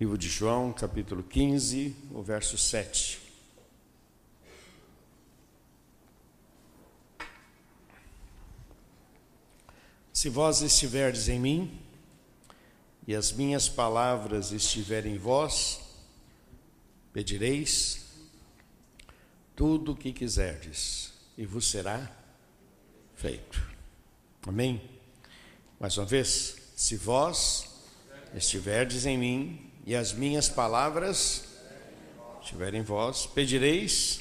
Livro de João, capítulo 15, o verso 7. Se vós estiverdes em mim, e as minhas palavras estiverem em vós, pedireis tudo o que quiserdes, e vos será feito. Amém? Mais uma vez, se vós estiverdes em mim e as minhas palavras estiverem em vós, pedireis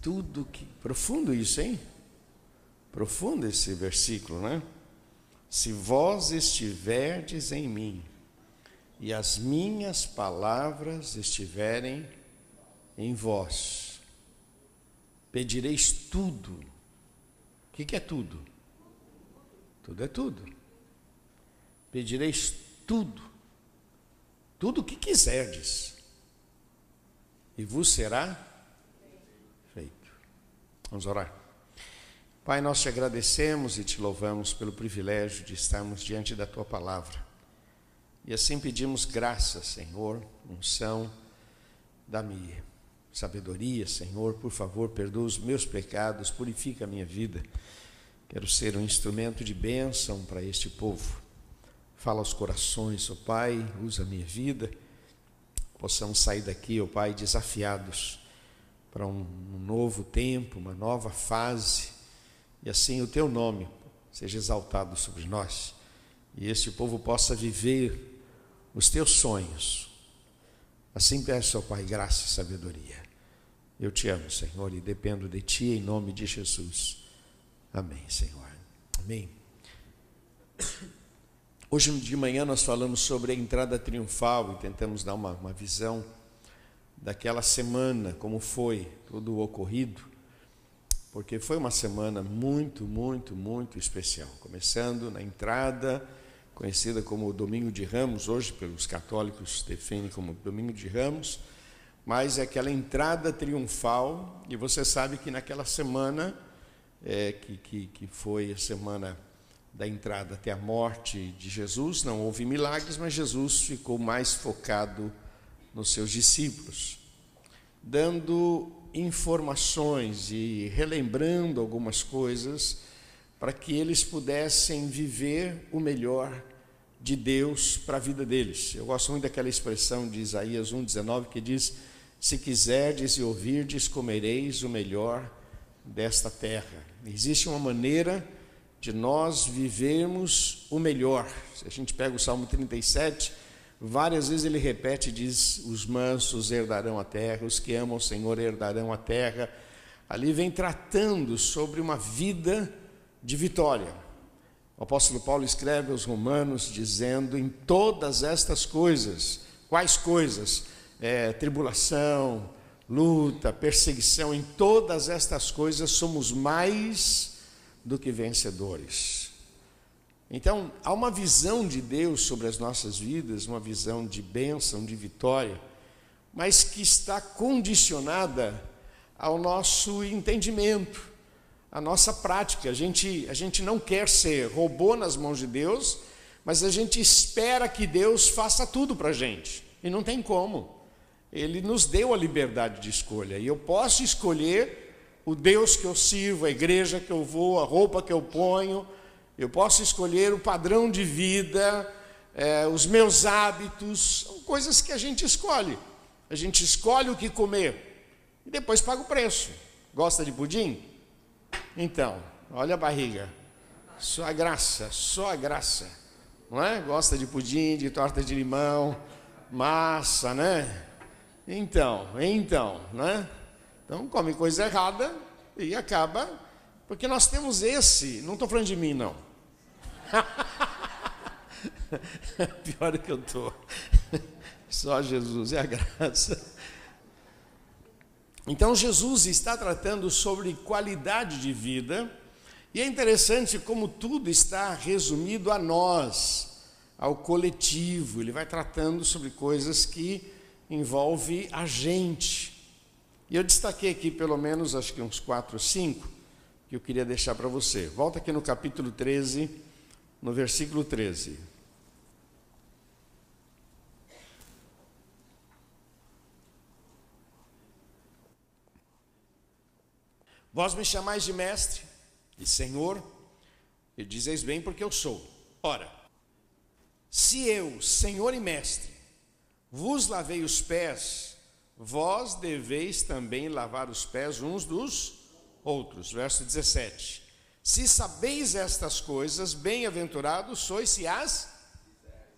tudo que. Profundo isso, hein? Profundo esse versículo, né? Se vós estiverdes em mim e as minhas palavras estiverem em vós, pedireis tudo. O que, que é tudo? Tudo é tudo. Pedireis tudo, tudo o que quiserdes, e vos será feito. Vamos orar. Pai, nós te agradecemos e te louvamos pelo privilégio de estarmos diante da tua palavra. E assim pedimos graça, Senhor, unção, dá-me sabedoria, Senhor, por favor, perdoa os meus pecados, purifica a minha vida. Quero ser um instrumento de bênção para este povo. Fala aos corações, ó Pai, usa a minha vida. Possamos sair daqui, ó Pai, desafiados para um novo tempo, uma nova fase, e assim o teu nome seja exaltado sobre nós, e este povo possa viver os teus sonhos. Assim peço ao Pai graça e sabedoria. Eu te amo, Senhor, e dependo de Ti em nome de Jesus. Amém, Senhor. Amém. Hoje de manhã nós falamos sobre a entrada triunfal e tentamos dar uma, uma visão daquela semana, como foi tudo o ocorrido, porque foi uma semana muito, muito, muito especial. Começando na entrada, conhecida como Domingo de Ramos, hoje pelos católicos defendem como Domingo de Ramos, mas é aquela entrada triunfal, e você sabe que naquela semana é, que, que, que foi a semana da entrada até a morte de Jesus, não houve milagres, mas Jesus ficou mais focado nos seus discípulos, dando informações e relembrando algumas coisas para que eles pudessem viver o melhor de Deus para a vida deles. Eu gosto muito daquela expressão de Isaías 1,19 que diz: Se quiserdes e ouvirdes, comereis o melhor desta terra. Existe uma maneira de nós vivermos o melhor. Se a gente pega o Salmo 37, várias vezes ele repete e diz: Os mansos herdarão a terra, os que amam o Senhor herdarão a terra. Ali vem tratando sobre uma vida de vitória. O apóstolo Paulo escreve aos Romanos dizendo: Em todas estas coisas, quais coisas? É, tribulação, luta, perseguição, em todas estas coisas somos mais do que vencedores. Então, há uma visão de Deus sobre as nossas vidas, uma visão de bênção, de vitória, mas que está condicionada ao nosso entendimento, à nossa prática. A gente, a gente não quer ser robô nas mãos de Deus, mas a gente espera que Deus faça tudo para a gente, e não tem como. Ele nos deu a liberdade de escolha. E eu posso escolher o Deus que eu sirvo, a igreja que eu vou, a roupa que eu ponho. Eu posso escolher o padrão de vida, é, os meus hábitos. São coisas que a gente escolhe. A gente escolhe o que comer e depois paga o preço. Gosta de pudim? Então, olha a barriga. Só a graça, só a graça. Não é? Gosta de pudim, de torta de limão, massa, né? Então, então, né? Então come coisa errada e acaba, porque nós temos esse, não estou falando de mim, não. Pior que eu estou. Só Jesus é a graça. Então Jesus está tratando sobre qualidade de vida, e é interessante como tudo está resumido a nós, ao coletivo. Ele vai tratando sobre coisas que envolve a gente. E eu destaquei aqui pelo menos, acho que uns quatro, cinco, que eu queria deixar para você. Volta aqui no capítulo 13, no versículo 13. Vós me chamais de mestre e senhor, e dizeis bem porque eu sou. Ora, se eu, senhor e mestre, vos lavei os pés, vós deveis também lavar os pés uns dos outros. Verso 17. Se sabeis estas coisas, bem-aventurados sois se as.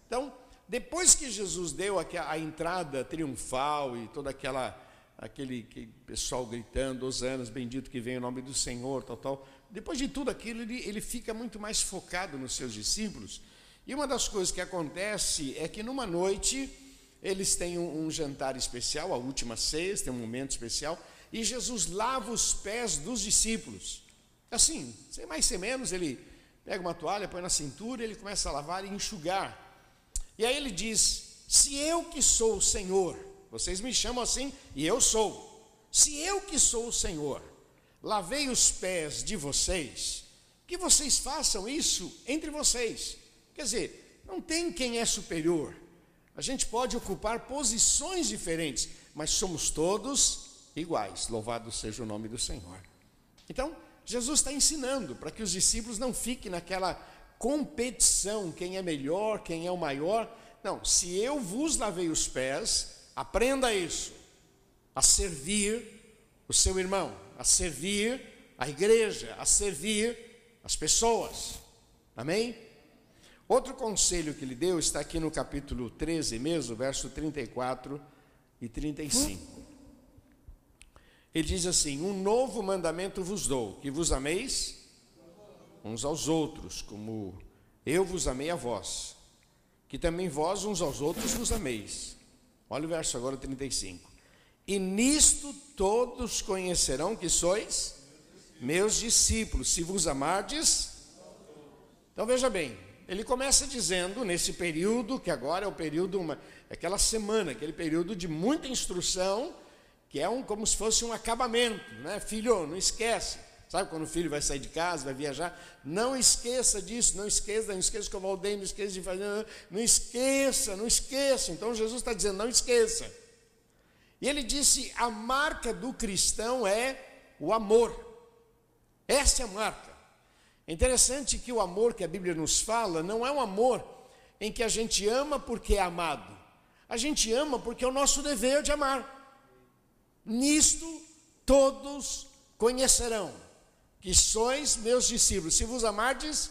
Então, depois que Jesus deu a, entrada triunfal e toda aquela aquele pessoal gritando, anos bendito que vem o nome do Senhor, tal, tal. Depois de tudo aquilo, ele, ele fica muito mais focado nos seus discípulos. E uma das coisas que acontece é que numa noite eles têm um, um jantar especial, a última ceia, tem um momento especial, e Jesus lava os pés dos discípulos. Assim, sem mais sem menos, ele pega uma toalha, põe na cintura, ele começa a lavar e enxugar. E aí ele diz: Se eu que sou o Senhor, vocês me chamam assim e eu sou. Se eu que sou o Senhor, lavei os pés de vocês, que vocês façam isso entre vocês. Quer dizer, não tem quem é superior. A gente pode ocupar posições diferentes, mas somos todos iguais. Louvado seja o nome do Senhor. Então, Jesus está ensinando para que os discípulos não fiquem naquela competição, quem é melhor, quem é o maior. Não, se eu vos lavei os pés, Aprenda isso, a servir o seu irmão, a servir a igreja, a servir as pessoas. Amém? Outro conselho que ele deu está aqui no capítulo 13 mesmo, verso 34 e 35. Ele diz assim: Um novo mandamento vos dou, que vos ameis uns aos outros, como eu vos amei a vós, que também vós uns aos outros vos ameis. Olha o verso agora 35. E nisto todos conhecerão que sois meus discípulos, se vos amardes. Então veja bem, ele começa dizendo nesse período, que agora é o período, uma, aquela semana, aquele período de muita instrução, que é um, como se fosse um acabamento, né? Filho, não esquece. Sabe quando o filho vai sair de casa, vai viajar? Não esqueça disso, não esqueça, não esqueça que eu voltei, não esqueça de fazer, não esqueça, não esqueça. Então Jesus está dizendo, não esqueça. E ele disse: a marca do cristão é o amor. Essa é a marca. É interessante que o amor que a Bíblia nos fala não é um amor em que a gente ama porque é amado. A gente ama porque é o nosso dever de amar. Nisto todos conhecerão que sois meus discípulos, se vos amardes,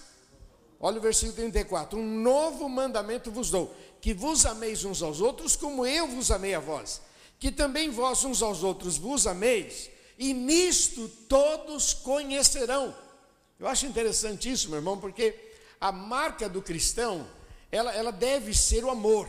olha o versículo 34, um novo mandamento vos dou, que vos ameis uns aos outros, como eu vos amei a vós, que também vós uns aos outros vos ameis, e nisto todos conhecerão. Eu acho meu irmão, porque a marca do cristão, ela, ela deve ser o amor,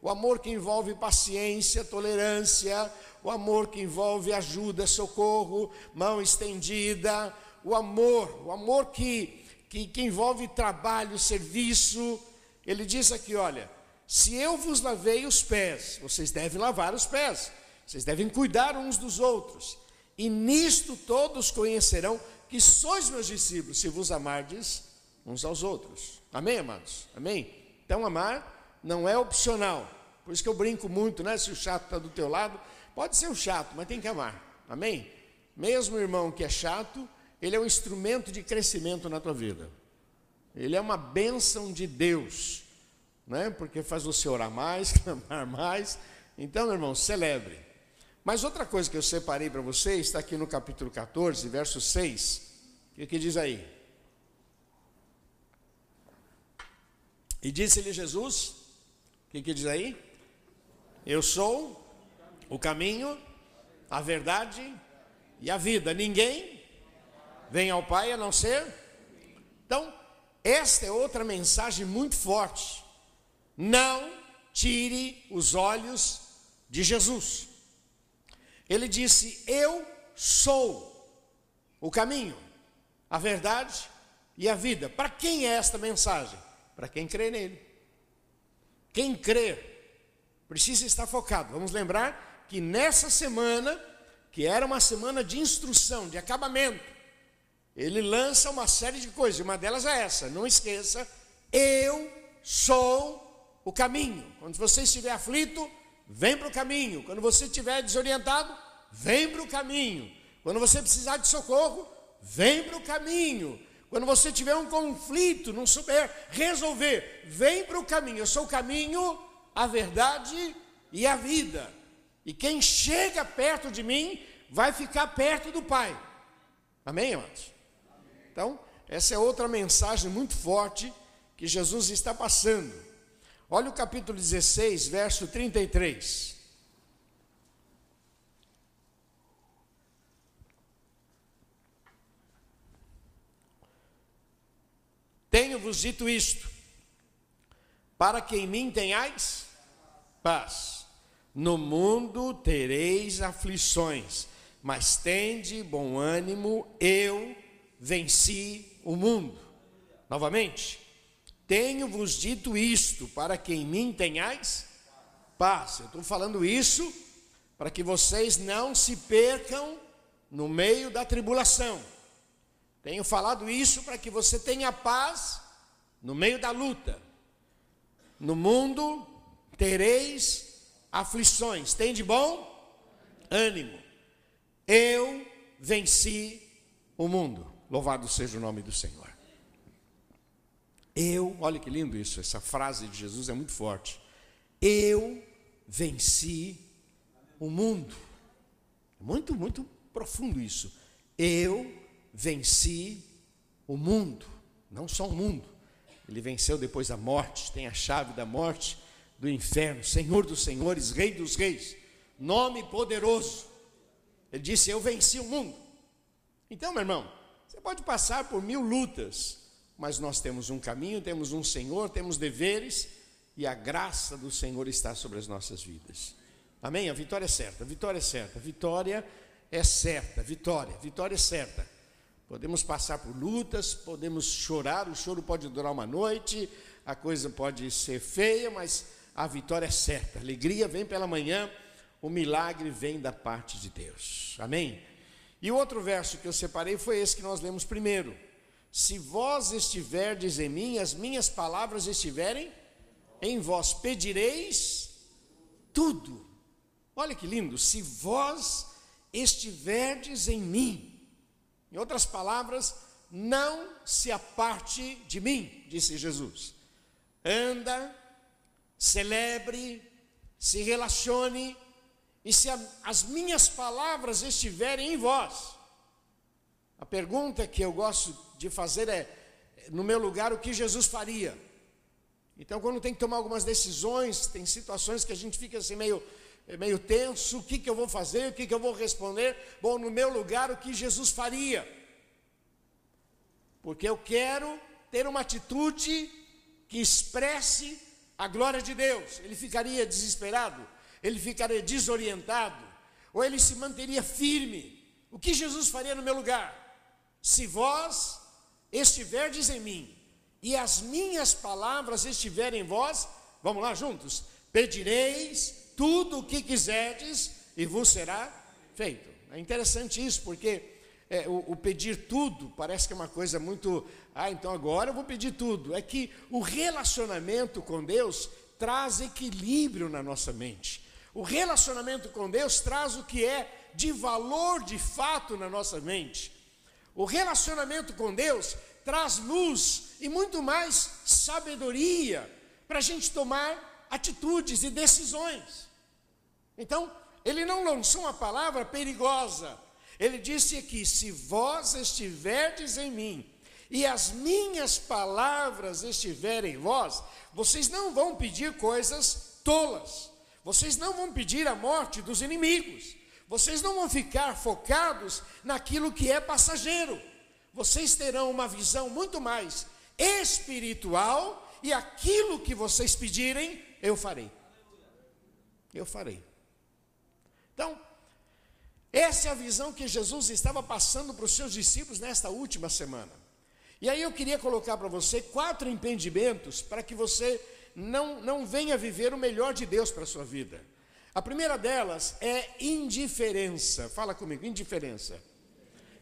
o amor que envolve paciência, tolerância, o amor que envolve ajuda, socorro, mão estendida, o amor, o amor que, que, que envolve trabalho, serviço. Ele diz aqui: olha, se eu vos lavei os pés, vocês devem lavar os pés, vocês devem cuidar uns dos outros, e nisto todos conhecerão que sois meus discípulos, se vos amardes uns aos outros. Amém, amados? Amém? Então, amar não é opcional. Por isso que eu brinco muito, né? Se o chato está do teu lado, pode ser o chato, mas tem que amar. Amém? Mesmo o irmão que é chato, ele é um instrumento de crescimento na tua vida. Ele é uma bênção de Deus, né? porque faz você orar mais, clamar mais. Então, meu irmão, celebre. Mas outra coisa que eu separei para você está aqui no capítulo 14, verso 6. O que, que diz aí? E disse-lhe Jesus, o que, que diz aí? Eu sou o caminho, a verdade e a vida. Ninguém vem ao Pai a não ser. Então, esta é outra mensagem muito forte. Não tire os olhos de Jesus. Ele disse: Eu sou o caminho, a verdade e a vida. Para quem é esta mensagem? Para quem crê nele. Quem crer precisa estar focado. Vamos lembrar que nessa semana, que era uma semana de instrução, de acabamento, ele lança uma série de coisas, uma delas é essa: não esqueça, eu sou o caminho. Quando você estiver aflito, vem para o caminho. Quando você estiver desorientado, vem para o caminho. Quando você precisar de socorro, vem para o caminho. Quando você tiver um conflito, não souber resolver, vem para o caminho. Eu sou o caminho, a verdade e a vida. E quem chega perto de mim vai ficar perto do Pai. Amém, amados? Então, essa é outra mensagem muito forte que Jesus está passando. Olha o capítulo 16, verso 33. Tenho-vos dito isto, para que em mim tenhais paz. No mundo tereis aflições, mas tende bom ânimo, eu venci o mundo. Novamente, tenho-vos dito isto, para que em mim tenhais paz. Eu estou falando isso para que vocês não se percam no meio da tribulação. Tenho falado isso para que você tenha paz no meio da luta. No mundo tereis aflições, tem de bom ânimo. Eu venci o mundo. Louvado seja o nome do Senhor. Eu, olha que lindo isso, essa frase de Jesus é muito forte. Eu venci o mundo. Muito, muito profundo isso. Eu venci o mundo, não só o mundo. Ele venceu depois da morte, tem a chave da morte, do inferno, Senhor dos senhores, Rei dos reis, nome poderoso. Ele disse: Eu venci o mundo. Então, meu irmão, você pode passar por mil lutas, mas nós temos um caminho, temos um Senhor, temos deveres, e a graça do Senhor está sobre as nossas vidas. Amém? A vitória é certa, a vitória é certa, a vitória é certa, vitória, vitória é certa. Podemos passar por lutas, podemos chorar, o choro pode durar uma noite, a coisa pode ser feia, mas a vitória é certa. A alegria vem pela manhã, o milagre vem da parte de Deus. Amém? E o outro verso que eu separei foi esse que nós lemos primeiro. Se vós estiverdes em mim, as minhas palavras estiverem em vós, pedireis tudo. Olha que lindo, se vós estiverdes em mim, em outras palavras, não se aparte de mim, disse Jesus. Anda, celebre, se relacione, e se as minhas palavras estiverem em vós. A pergunta que eu gosto de fazer é: no meu lugar, o que Jesus faria? Então, quando tem que tomar algumas decisões, tem situações que a gente fica assim meio meio tenso, o que, que eu vou fazer, o que, que eu vou responder? Bom, no meu lugar, o que Jesus faria? Porque eu quero ter uma atitude que expresse a glória de Deus. Ele ficaria desesperado? Ele ficaria desorientado? Ou ele se manteria firme? O que Jesus faria no meu lugar? Se vós estiverdes em mim e as minhas palavras estiverem em vós, vamos lá juntos, pedireis tudo o que quiserdes e vos será feito. É interessante isso, porque é, o, o, pedir tudo parece que é uma coisa muito. Ah, então agora eu vou pedir tudo. É que o relacionamento com Deus traz equilíbrio na nossa mente. O relacionamento com Deus traz o que é de valor de fato na nossa mente. O relacionamento com Deus traz luz e muito mais sabedoria para a gente tomar atitudes e decisões. Então, ele não lançou uma palavra perigosa. Ele disse aqui: se vós estiverdes em mim e as minhas palavras estiverem em vós, vocês não vão pedir coisas tolas. Vocês não vão pedir a morte dos inimigos. Vocês não vão ficar focados naquilo que é passageiro. Vocês terão uma visão muito mais espiritual e aquilo que vocês pedirem, eu farei. Eu farei. Então, essa é a visão que Jesus estava passando para os seus discípulos nesta última semana. E aí eu queria colocar para você quatro impedimentos para que você não, não venha viver o melhor de Deus para a sua vida. A primeira delas é indiferença. Fala comigo, indiferença.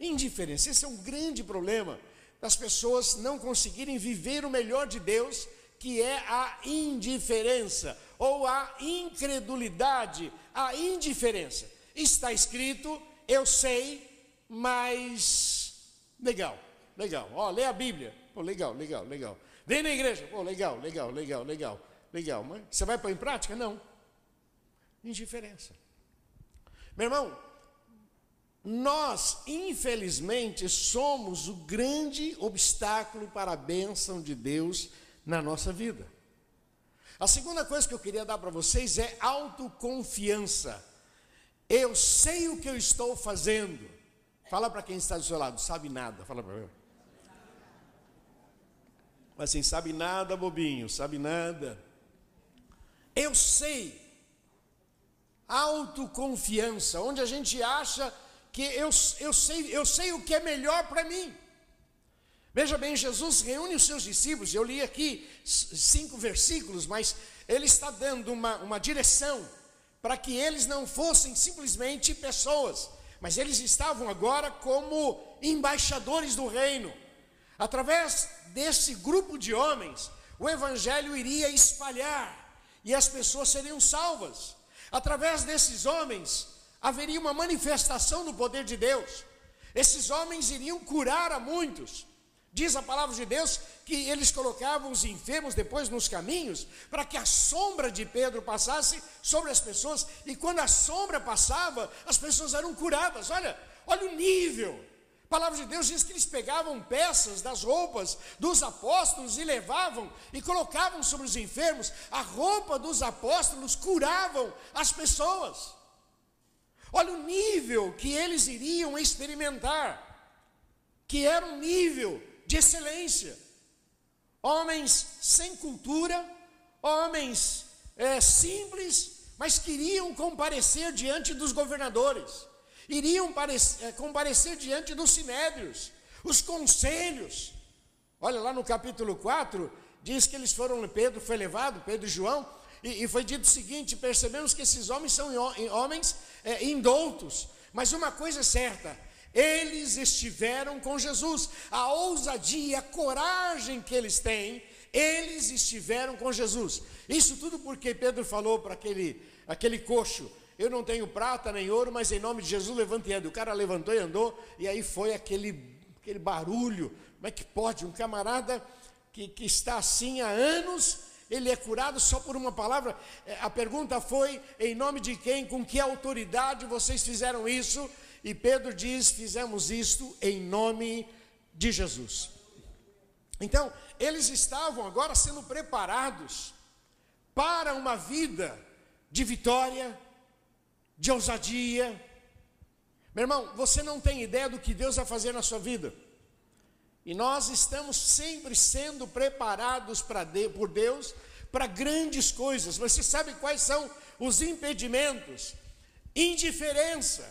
Indiferença, esse é um grande problema das pessoas não conseguirem viver o melhor de Deus, que é a indiferença ou a incredulidade a indiferença. Está escrito, eu sei, mas legal, legal. Ó, lê a Bíblia. Pô, legal, legal, legal. Vem na igreja. Pô, legal, legal, legal, legal, legal. Mas você vai pôr em prática? Não. Indiferença. Meu irmão, nós, infelizmente, somos o grande obstáculo para a bênção de Deus na nossa vida. A segunda coisa que eu queria dar para vocês é autoconfiança. Eu sei o que eu estou fazendo. Fala para quem está do seu lado, sabe nada. Fala para mim. Assim, sabe nada, bobinho, sabe nada. Eu sei. Autoconfiança, onde a gente acha que eu, eu, sei, eu sei o que é melhor para mim. Veja bem, Jesus reúne os seus discípulos, eu li aqui cinco versículos, mas ele está dando uma, uma direção para que eles não fossem simplesmente pessoas, mas eles estavam agora como embaixadores do reino. Através desse grupo de homens, o evangelho iria espalhar e as pessoas seriam salvas. Através desses homens, haveria uma manifestação do poder de Deus. Esses homens iriam curar a muitos. Diz a palavra de Deus que eles colocavam os enfermos depois nos caminhos, para que a sombra de Pedro passasse sobre as pessoas, e quando a sombra passava, as pessoas eram curadas. Olha, olha o nível. Palavra de Deus diz que eles pegavam peças das roupas dos apóstolos e levavam e colocavam sobre os enfermos. A roupa dos apóstolos curavam as pessoas. Olha o nível que eles iriam experimentar, que era um nível de excelência. Homens sem cultura, homens é, simples, mas queriam comparecer diante dos governadores, iriam é, comparecer diante dos sinédrios, os conselhos. Olha lá no capítulo 4, diz que eles foram, Pedro foi levado, Pedro e João, e, e foi dito o seguinte: percebemos que esses homens são homens é, indoutos, mas uma coisa é certa, eles estiveram com Jesus. A ousadia, a coragem que eles têm, eles estiveram com Jesus. Isso tudo porque Pedro falou para aquele, aquele coxo: Eu não tenho prata nem ouro, mas em nome de Jesus levante e ande. O cara levantou e andou, e aí foi aquele, aquele barulho. Como é que pode? Um camarada que, que está assim há anos ele é curado só por uma palavra. É, a pergunta foi: em nome de quem, com que autoridade vocês fizeram isso? E Pedro diz: fizemos isto em nome de Jesus. Então, eles estavam agora sendo preparados para uma vida de vitória, de ousadia. Meu irmão, você não tem ideia do que Deus vai fazer na sua vida. E nós estamos sempre sendo preparados de, por Deus para grandes coisas. Você sabe quais são os impedimentos? Indiferença.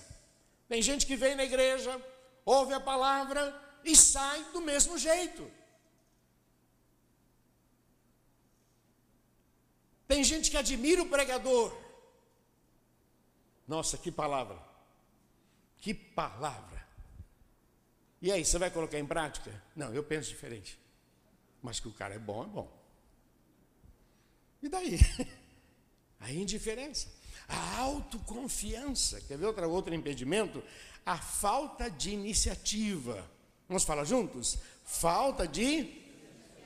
Tem gente que vem na igreja, ouve a palavra e sai do mesmo jeito. Tem gente que admira o pregador. Nossa, que palavra! Que palavra! E aí, você vai colocar em prática? Não, eu penso diferente. Mas que o cara é bom, é bom. E daí? A indiferença, a autoconfiança. Quer ver outra, outro impedimento? A falta de iniciativa. Vamos falar juntos? Falta de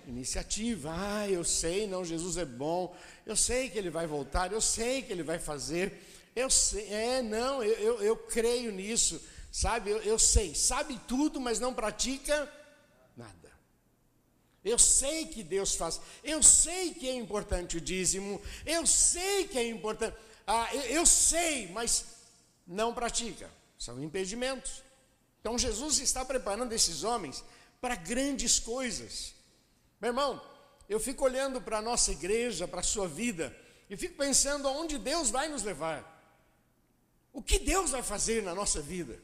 iniciativa. Ah, eu sei, não, Jesus é bom. Eu sei que ele vai voltar. Eu sei que ele vai fazer. Eu sei, é, não, eu, eu, eu creio nisso. Sabe, eu, eu sei, sabe tudo, mas não pratica nada. Eu sei que Deus faz, eu sei que é importante o dízimo, eu sei que é importante, ah, eu, eu sei, mas não pratica. São impedimentos. Então Jesus está preparando esses homens para grandes coisas. Meu irmão, eu fico olhando para a nossa igreja, para a sua vida, e fico pensando aonde Deus vai nos levar. O que Deus vai fazer na nossa vida?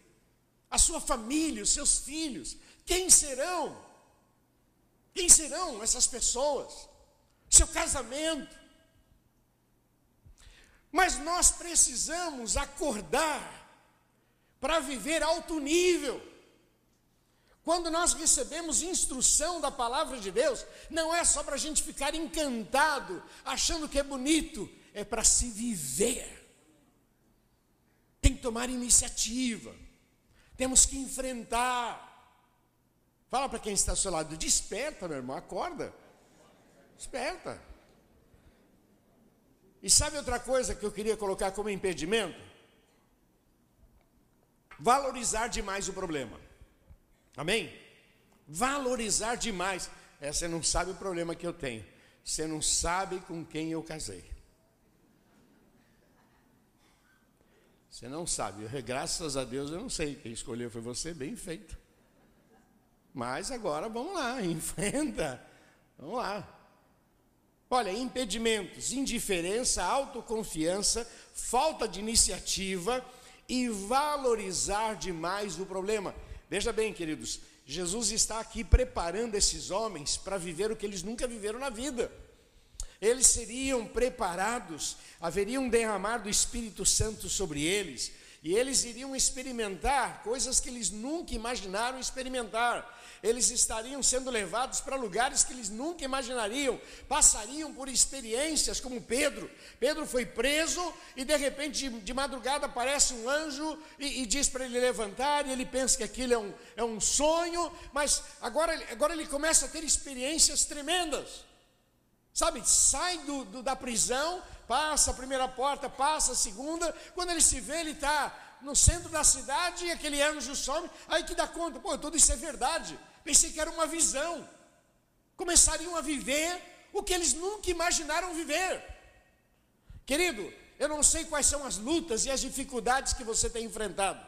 a sua família, os seus filhos. Quem serão? Quem serão essas pessoas? Seu casamento. Mas nós precisamos acordar para viver alto nível. Quando nós recebemos instrução da palavra de Deus, não é só para a gente ficar encantado, achando que é bonito, é para se viver. Tem que tomar iniciativa. Temos que enfrentar. Fala para quem está ao seu lado, desperta, meu irmão, acorda. Desperta. E sabe outra coisa que eu queria colocar como impedimento? Valorizar demais o problema. Amém? Valorizar demais. É, você não sabe o problema que eu tenho. Você não sabe com quem eu casei. Você não sabe. Graças a Deus eu não sei. Quem escolheu foi você, bem feito. Mas agora vamos lá, enfrenta. Vamos lá. Olha, impedimentos, indiferença, autoconfiança, falta de iniciativa e valorizar demais o problema. Veja bem, queridos, Jesus está aqui preparando esses homens para viver o que eles nunca viveram na vida. Eles seriam preparados, haveria um derramar do Espírito Santo sobre eles, e eles iriam experimentar coisas que eles nunca imaginaram experimentar. Eles estariam sendo levados para lugares que eles nunca imaginariam, passariam por experiências como Pedro. Pedro foi preso e de repente, de, madrugada, aparece um anjo e, e diz para ele levantar, e ele pensa que aquilo é um, é um sonho, mas agora, agora ele começa a ter experiências tremendas. Sabe, sai do, do, da prisão, passa a primeira porta, passa a segunda, quando ele se vê, ele está no centro da cidade e aquele anjo some, aí que dá conta, pô, tudo isso é verdade, pensei que era uma visão. Começariam a viver o que eles nunca imaginaram viver. Querido, eu não sei quais são as lutas e as dificuldades que você tem enfrentado,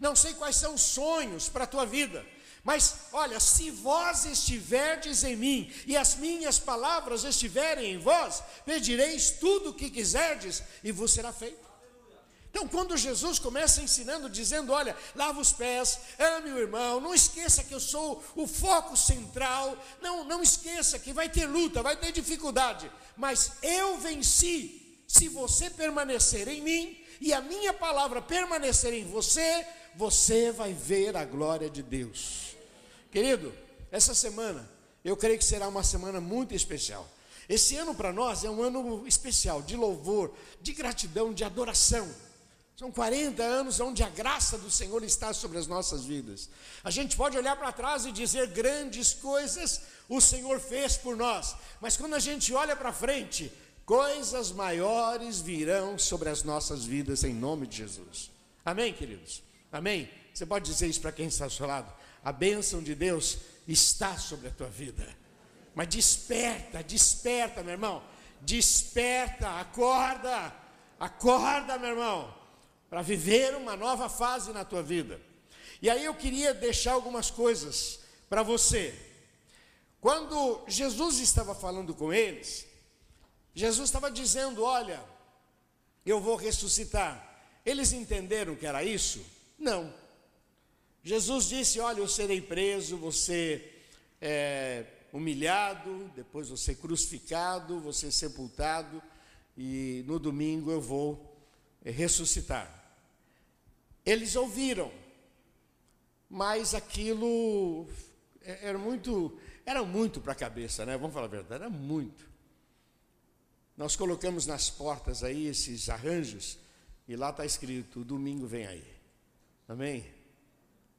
não sei quais são os sonhos para a tua vida, mas olha, se vós estiverdes em mim e as minhas palavras estiverem em vós, pedireis tudo o que quiserdes e vos será feito. Então, quando Jesus começa ensinando, dizendo: Olha, lava os pés, ame o irmão, não esqueça que eu sou o foco central, não, não esqueça que vai ter luta, vai ter dificuldade, mas eu venci. Se você permanecer em mim e a minha palavra permanecer em você, você vai ver a glória de Deus. Querido, essa semana eu creio que será uma semana muito especial. Esse ano para nós é um ano especial de louvor, de gratidão, de adoração. São 40 anos onde a graça do Senhor está sobre as nossas vidas. A gente pode olhar para trás e dizer grandes coisas o Senhor fez por nós, mas quando a gente olha para frente, coisas maiores virão sobre as nossas vidas em nome de Jesus. Amém, queridos? Amém? Você pode dizer isso para quem está ao seu lado? A bênção de Deus está sobre a tua vida. Mas desperta, desperta, meu irmão. Desperta, acorda, acorda, meu irmão, para viver uma nova fase na tua vida. E aí eu queria deixar algumas coisas para você. Quando Jesus estava falando com eles, Jesus estava dizendo: Olha, eu vou ressuscitar. Eles entenderam que era isso? Não. Jesus disse: Olha, eu serei preso, você é, humilhado, depois você crucificado, você sepultado, e no domingo eu vou é, ressuscitar. Eles ouviram, mas aquilo é, era muito, era muito para a cabeça, né? Vamos falar a verdade, era muito. Nós colocamos nas portas aí esses arranjos, e lá está escrito: domingo vem aí. Amém?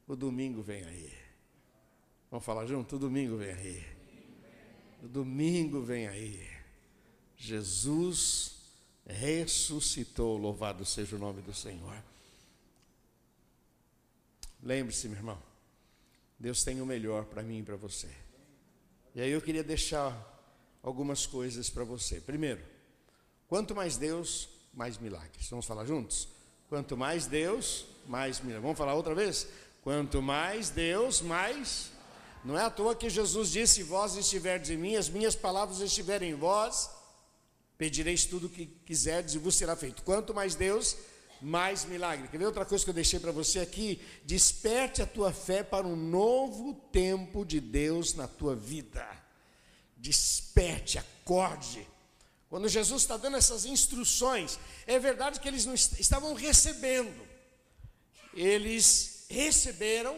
O domingo vem aí. Vamos falar junto? O domingo vem aí. O domingo vem aí. Jesus ressuscitou, louvado seja o nome do Senhor. Lembre-se, meu irmão, Deus tem o melhor para mim e para você. E aí eu queria deixar algumas coisas para você. Primeiro, quanto mais Deus, mais milagres. Vamos falar juntos? Quanto mais Deus, mais milagres. Vamos falar outra vez? Quanto mais Deus, mais. Não é à toa que Jesus disse: Vós estiverdes em mim, as minhas palavras estiverem em vós, pedireis tudo o que quiserdes e vos será feito. Quanto mais Deus, mais milagre. Quer ver outra coisa que eu deixei para você aqui? Desperte a tua fé para um novo tempo de Deus na tua vida. Desperte, acorde. Quando Jesus está dando essas instruções, é verdade que eles não estavam recebendo, eles receberam,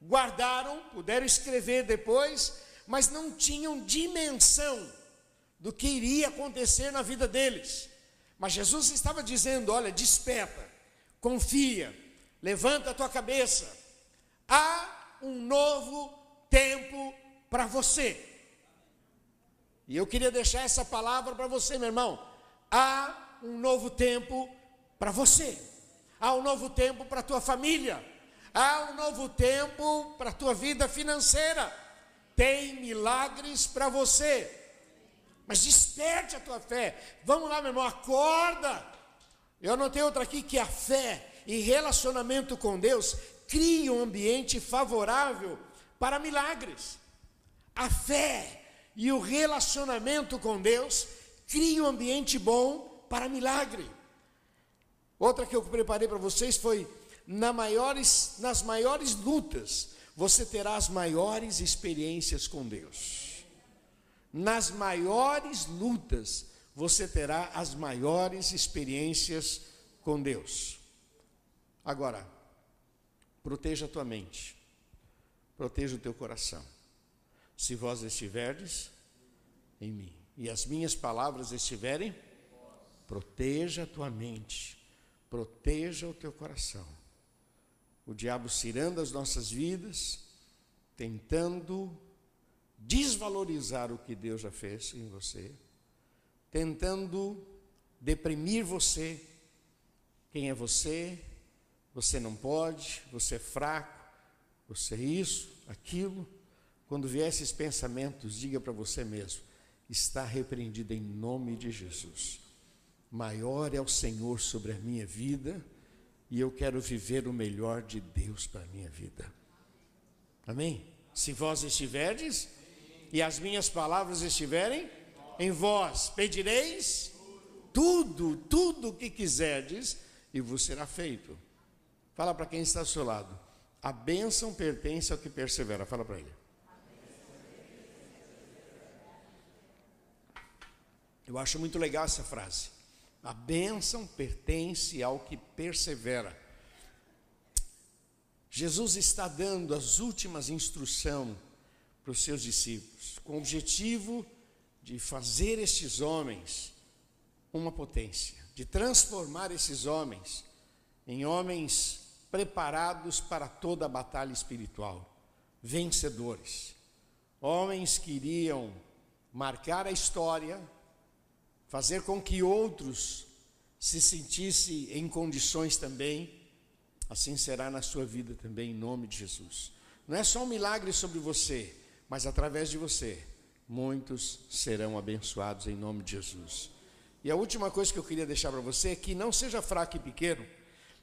guardaram, puderam escrever depois, mas não tinham dimensão do que iria acontecer na vida deles. Mas Jesus estava dizendo: olha, desperta, confia, levanta a tua cabeça, Há um novo tempo para você. E eu queria deixar essa palavra para você, meu irmão. Há um novo tempo para você. Há um novo tempo para a tua família. Há um novo tempo para a tua vida financeira. Tem milagres para você. Mas desperte a tua fé. Vamos lá, meu irmão, acorda. Eu tenho outra aqui que a fé e relacionamento com Deus crie um ambiente favorável para milagres. A fé e o relacionamento com Deus cria um ambiente bom para milagre. Outra que eu preparei para vocês foi na maiores, nas maiores lutas, você terá as maiores experiências com Deus. Nas maiores lutas, você terá as maiores experiências com Deus. Agora, proteja a tua mente, proteja o teu coração. Se vós estiverdes em mim e as minhas palavras estiverem, proteja a tua mente, proteja o teu coração. O diabo cirando as nossas vidas, tentando desvalorizar o que Deus já fez em você, tentando deprimir você. Quem é você? Você não pode, você é fraco, você é isso, aquilo. Quando vier esses pensamentos, diga para você mesmo: está repreendido em nome de Jesus. Maior é o Senhor sobre a minha vida e eu quero viver o melhor de Deus para a minha vida. Amém? Se vós estiverdes e as minhas palavras estiverem em vós, pedireis tudo, tudo o que quiserdes e vos será feito. Fala para quem está ao seu lado. A bênção pertence ao que persevera. Fala para ele. Eu acho muito legal essa frase. A bênção pertence ao que persevera. Jesus está dando as últimas instruções para os seus discípulos, com o objetivo de fazer estes homens uma potência, de transformar esses homens em homens preparados para toda a batalha espiritual, vencedores, homens que iriam marcar a história, fazer com que outros se sentissem em condições também, assim será na sua vida também, em nome de Jesus. Não é só um milagre sobre você, mas através de você, muitos serão abençoados em nome de Jesus. E a última coisa que eu queria deixar para você é que não seja fraco e pequeno,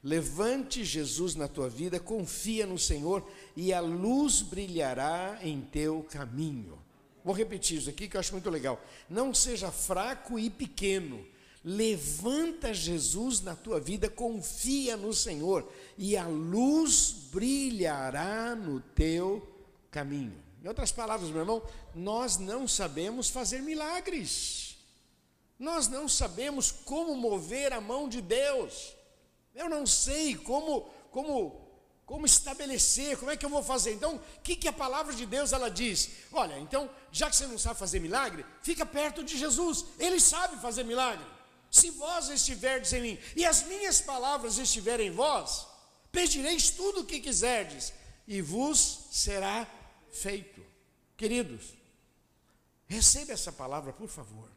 levante Jesus na tua vida, confia no Senhor e a luz brilhará em teu caminho. Vou repetir isso aqui que eu acho muito legal. Não seja fraco e pequeno. Levanta Jesus na tua vida, confia no Senhor e a luz brilhará no teu caminho. Em outras palavras, meu irmão, nós não sabemos fazer milagres. Nós não sabemos como mover a mão de Deus. Eu não sei como como como estabelecer, como é que eu vou fazer? Então, o que, que a palavra de Deus ela diz? Olha, então, já que você não sabe fazer milagre, fica perto de Jesus, ele sabe fazer milagre. Se vós estiverdes em mim e as minhas palavras estiverem em vós, pedireis tudo o que quiserdes e vos será feito. Queridos, receba essa palavra, por favor.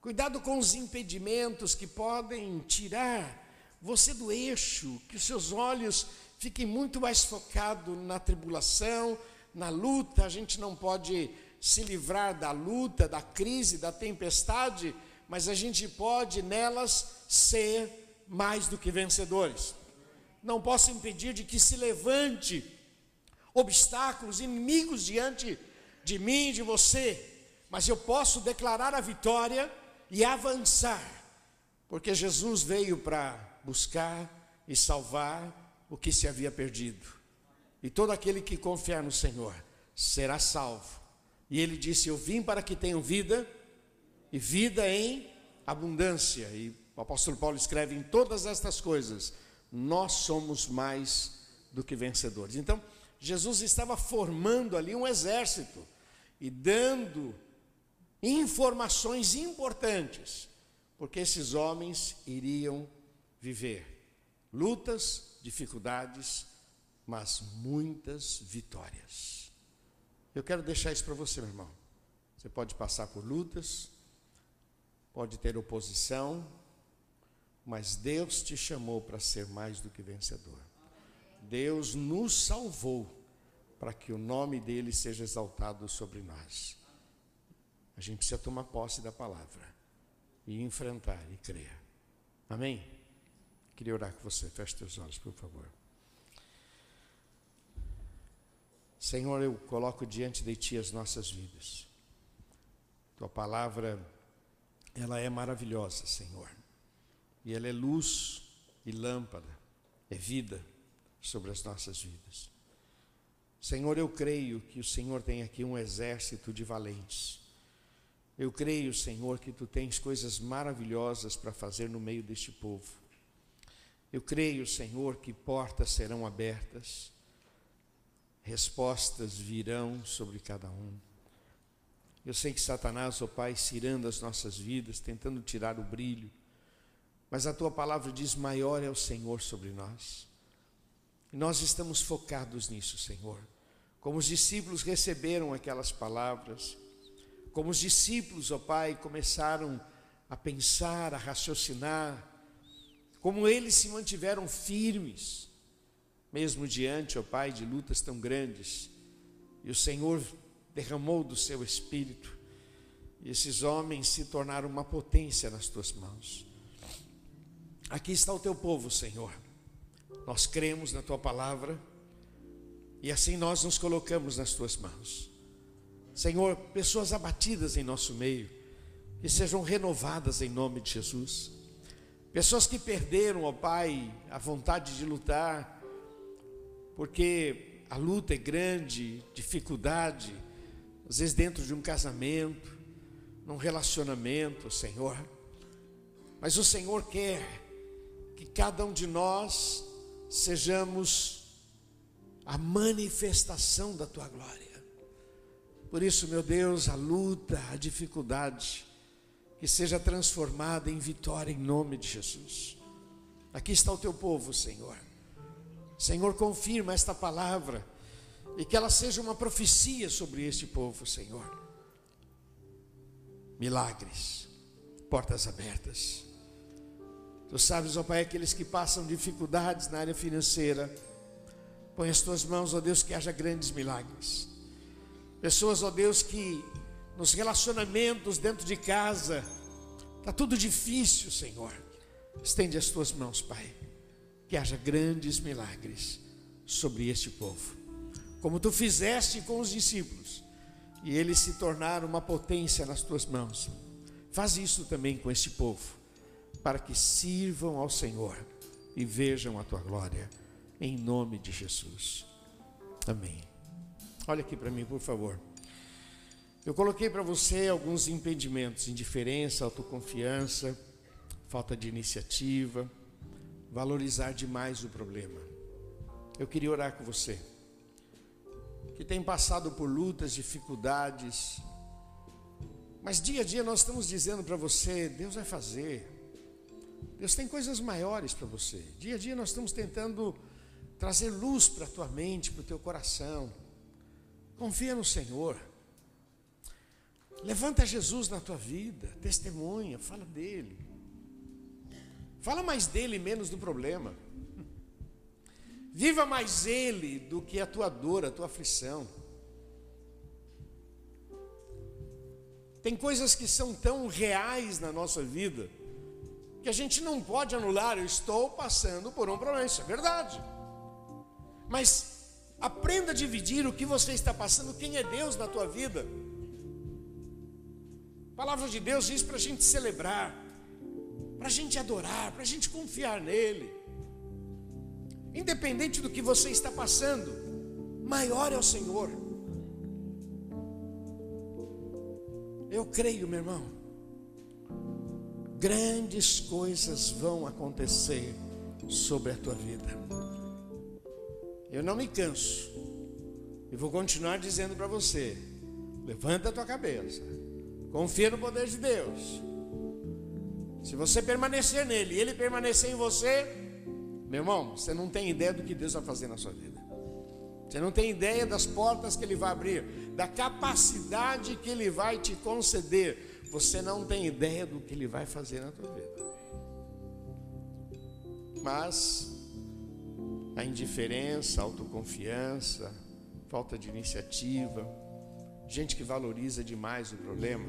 Cuidado com os impedimentos que podem tirar você do eixo, que os seus olhos fiquem muito mais focados na tribulação, na luta. A gente não pode se livrar da luta, da crise, da tempestade, mas a gente pode nelas ser mais do que vencedores. Não posso impedir de que se levante obstáculos, inimigos diante de mim, de você, mas eu posso declarar a vitória e avançar, porque Jesus veio para buscar e salvar o que se havia perdido. E todo aquele que confiar no Senhor será salvo. E ele disse: Eu vim para que tenham vida e vida em abundância. E o apóstolo Paulo escreve: Em todas estas coisas, nós somos mais do que vencedores. Então, Jesus estava formando ali um exército e dando informações importantes, porque esses homens iriam viver lutas, dificuldades, mas muitas vitórias. Eu quero deixar isso para você, meu irmão. Você pode passar por lutas, pode ter oposição, mas Deus te chamou para ser mais do que vencedor. Deus nos salvou para que o nome dele seja exaltado sobre nós. A gente precisa tomar posse da palavra e enfrentar e crer. Amém? Queria orar com você. Feche teus olhos, por favor. Senhor, eu coloco diante de Ti as nossas vidas. Tua palavra, ela é maravilhosa, Senhor. E ela é luz e lâmpada, é vida sobre as nossas vidas. Senhor, eu creio que o Senhor tem aqui um exército de valentes. Eu creio, Senhor, que tu tens coisas maravilhosas para fazer no meio deste povo. Eu creio, Senhor, que portas serão abertas, respostas virão sobre cada um. Eu sei que Satanás, ó oh Pai, cirando as nossas vidas, tentando tirar o brilho, mas a tua palavra diz: maior é o Senhor sobre nós. E nós estamos focados nisso, Senhor. Como os discípulos receberam aquelas palavras, como os discípulos, ó Pai, começaram a pensar, a raciocinar, como eles se mantiveram firmes, mesmo diante, ó Pai, de lutas tão grandes, e o Senhor derramou do seu espírito, e esses homens se tornaram uma potência nas tuas mãos. Aqui está o teu povo, Senhor nós cremos na tua palavra e assim nós nos colocamos nas tuas mãos. Senhor, pessoas abatidas em nosso meio, que sejam renovadas em nome de Jesus. Pessoas que perderam, ó Pai, a vontade de lutar, porque a luta é grande, dificuldade, às vezes dentro de um casamento, num relacionamento, Senhor. Mas o Senhor quer que cada um de nós sejamos a manifestação da tua glória. Por isso, meu Deus, a luta, a dificuldade, que seja transformada em vitória em nome de Jesus. Aqui está o teu povo, Senhor. Senhor, confirma esta palavra e que ela seja uma profecia sobre este povo, Senhor. Milagres, portas abertas Tu sabes, ó Pai, aqueles que passam dificuldades na área financeira. Põe as tuas mãos, ó Deus, que haja grandes milagres. Pessoas, ó Deus, que nos relacionamentos dentro de casa, está tudo difícil, Senhor. Estende as tuas mãos, Pai. Que haja grandes milagres sobre este povo. Como tu fizeste com os discípulos, e eles se tornaram uma potência nas tuas mãos. Faz isso também com este povo para que sirvam ao Senhor e vejam a tua glória, em nome de Jesus. Amém. Olha aqui para mim, por favor. Eu coloquei para você alguns impedimentos: indiferença, autoconfiança, falta de iniciativa, valorizar demais o problema. Eu queria orar com você, que tem passado por lutas, dificuldades, mas dia a dia nós estamos dizendo para você: Deus vai fazer, Deus tem coisas maiores para você. Dia a dia nós estamos tentando trazer luz para a tua mente, para o teu coração. Confia no Senhor. Levanta Jesus na tua vida, testemunha, fala dele. Fala mais dele e menos do problema. Viva mais ele do que a tua dor, a tua aflição. Tem coisas que são tão reais na nossa vida que a gente não pode anular. Eu estou passando por um problema, isso é verdade. Mas aprenda a dividir o que você está passando, quem é Deus na tua vida. A palavra de Deus diz para a gente celebrar, para a gente adorar, para a gente confiar nele. Independente do que você está passando, maior é o Senhor. Eu creio, meu irmão grandes coisas vão acontecer sobre a tua vida. Eu não me canso. E vou continuar dizendo para você: levanta a tua cabeça. Confia no poder de Deus. Se você permanecer nele e ele permanecer em você, meu irmão, você não tem ideia do que Deus vai fazer na sua vida. Você não tem ideia das portas que Ele vai abrir, da capacidade que Ele vai te conceder. Você não tem ideia do que Ele vai fazer na tua vida. Mas a indiferença, a autoconfiança, falta de iniciativa, gente que valoriza demais o problema,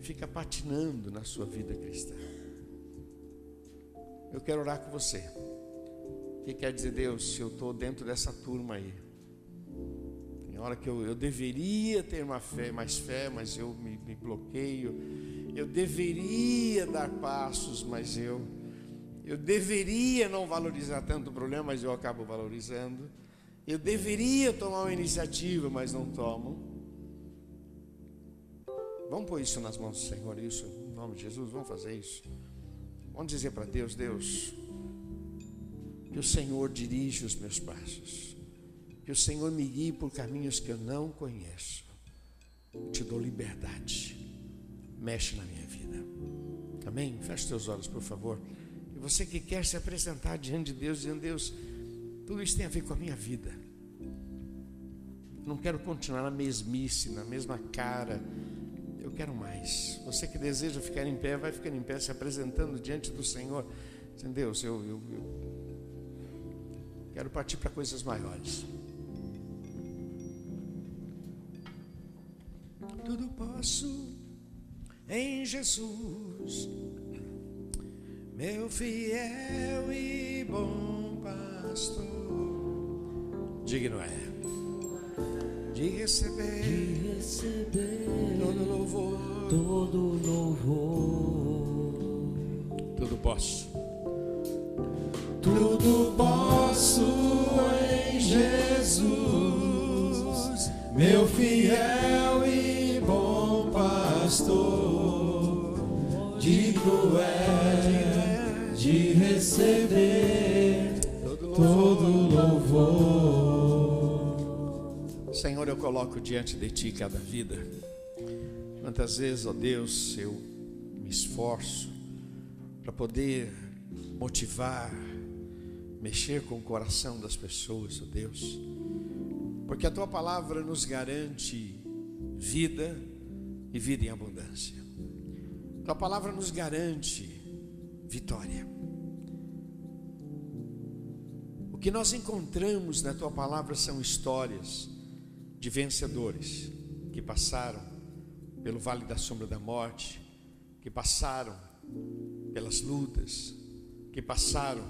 fica patinando na sua vida cristã. Eu quero orar com você. O que quer dizer, Deus, se eu estou dentro dessa turma aí? Tem hora que eu, eu deveria ter uma fé, mais fé, mas eu me, me bloqueio. Eu deveria dar passos, mas eu, eu deveria não valorizar tanto o problema, mas eu acabo valorizando. Eu deveria tomar uma iniciativa, mas não tomo. Vamos pôr isso nas mãos do Senhor, isso, em nome de Jesus, vamos fazer isso. Vamos dizer para Deus, Deus, que o Senhor dirige os meus passos, que o Senhor me guie por caminhos que eu não conheço. Te dou liberdade, mexe na minha vida. Amém? Feche teus olhos, por favor. E você que quer se apresentar diante de Deus, dizendo: Deus, tudo isso tem a ver com a minha vida. Não quero continuar na mesmice, na mesma cara eu quero mais. Você que deseja ficar em pé, vai ficar em pé, se apresentando diante do Senhor. Deus, eu, eu, eu quero partir para coisas maiores. Tudo posso em Jesus, meu fiel e bom pastor. Digno é de receber, de receber todo louvor, todo louvor. Tudo posso, tudo posso em Jesus, meu fiel e bom pastor. Digno é de receber coloco diante de Ti cada vida. Quantas vezes, ó Deus, eu me esforço para poder motivar, mexer com o coração das pessoas, ó Deus, porque a Tua palavra nos garante vida e vida em abundância. Tua palavra nos garante vitória. O que nós encontramos na Tua palavra são histórias de vencedores que passaram pelo vale da sombra da morte, que passaram pelas lutas, que passaram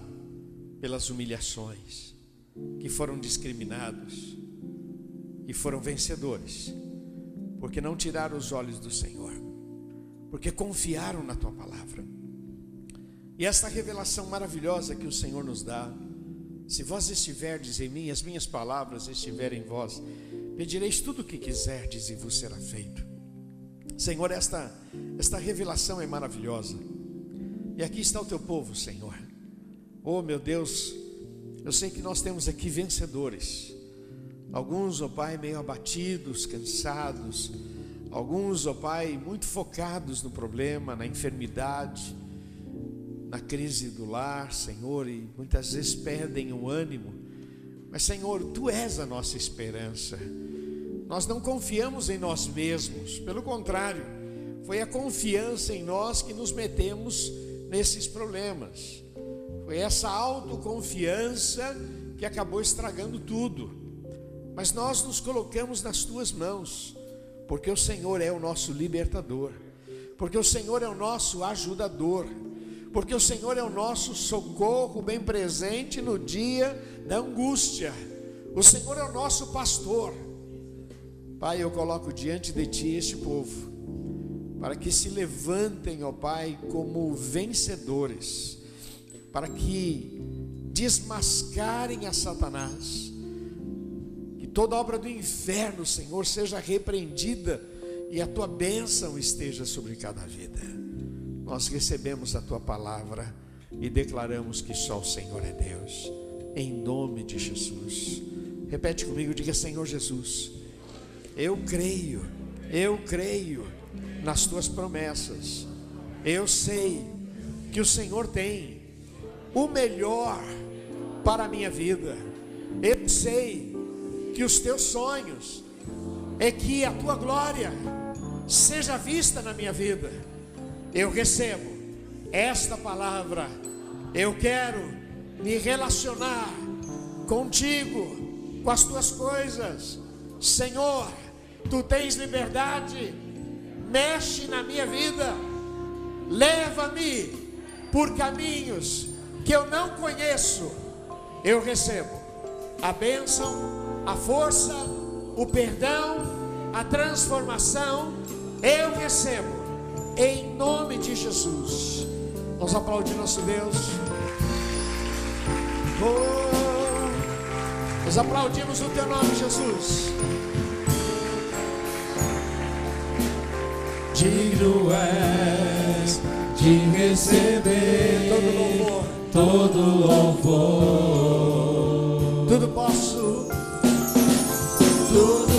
pelas humilhações, que foram discriminados e foram vencedores, porque não tiraram os olhos do Senhor, porque confiaram na tua palavra. E esta revelação maravilhosa que o Senhor nos dá, se vós estiverdes em mim, as minhas palavras estiverem em vós, Pedireis tudo o que quiserdes e vos será feito. Senhor, esta, esta revelação é maravilhosa. E aqui está o teu povo, Senhor. Oh, meu Deus, eu sei que nós temos aqui vencedores. Alguns, ó oh Pai, meio abatidos, cansados. Alguns, ó oh Pai, muito focados no problema, na enfermidade, na crise do lar, Senhor, e muitas vezes perdem o ânimo. Mas, Senhor, Tu és a nossa esperança. Nós não confiamos em nós mesmos, pelo contrário, foi a confiança em nós que nos metemos nesses problemas. Foi essa autoconfiança que acabou estragando tudo. Mas nós nos colocamos nas tuas mãos, porque o Senhor é o nosso libertador, porque o Senhor é o nosso ajudador, porque o Senhor é o nosso socorro bem presente no dia da angústia. O Senhor é o nosso pastor. Pai, eu coloco diante de Ti este povo, para que se levantem, ó Pai, como vencedores, para que desmascarem a Satanás, que toda obra do inferno, Senhor, seja repreendida e a Tua bênção esteja sobre cada vida. Nós recebemos a Tua palavra e declaramos que só o Senhor é Deus, em nome de Jesus. Repete comigo, diga Senhor Jesus eu creio, eu creio nas tuas promessas. Eu sei que o Senhor tem o melhor para a minha vida. Eu sei que os teus sonhos e que a tua glória seja vista na minha vida. Eu recebo esta palavra. Eu quero me relacionar contigo, com as tuas coisas. Senhor, tu tens liberdade. Mexe na minha vida. Leva-me por caminhos que eu não conheço. Eu recebo a bênção, a força, o perdão, a transformação. Eu recebo em nome de Jesus. Vamos aplaudir nosso Deus. Oh, nós aplaudimos o teu nome, Jesus. Digno és de receber todo louvor, todo louvor. Tudo posso, tudo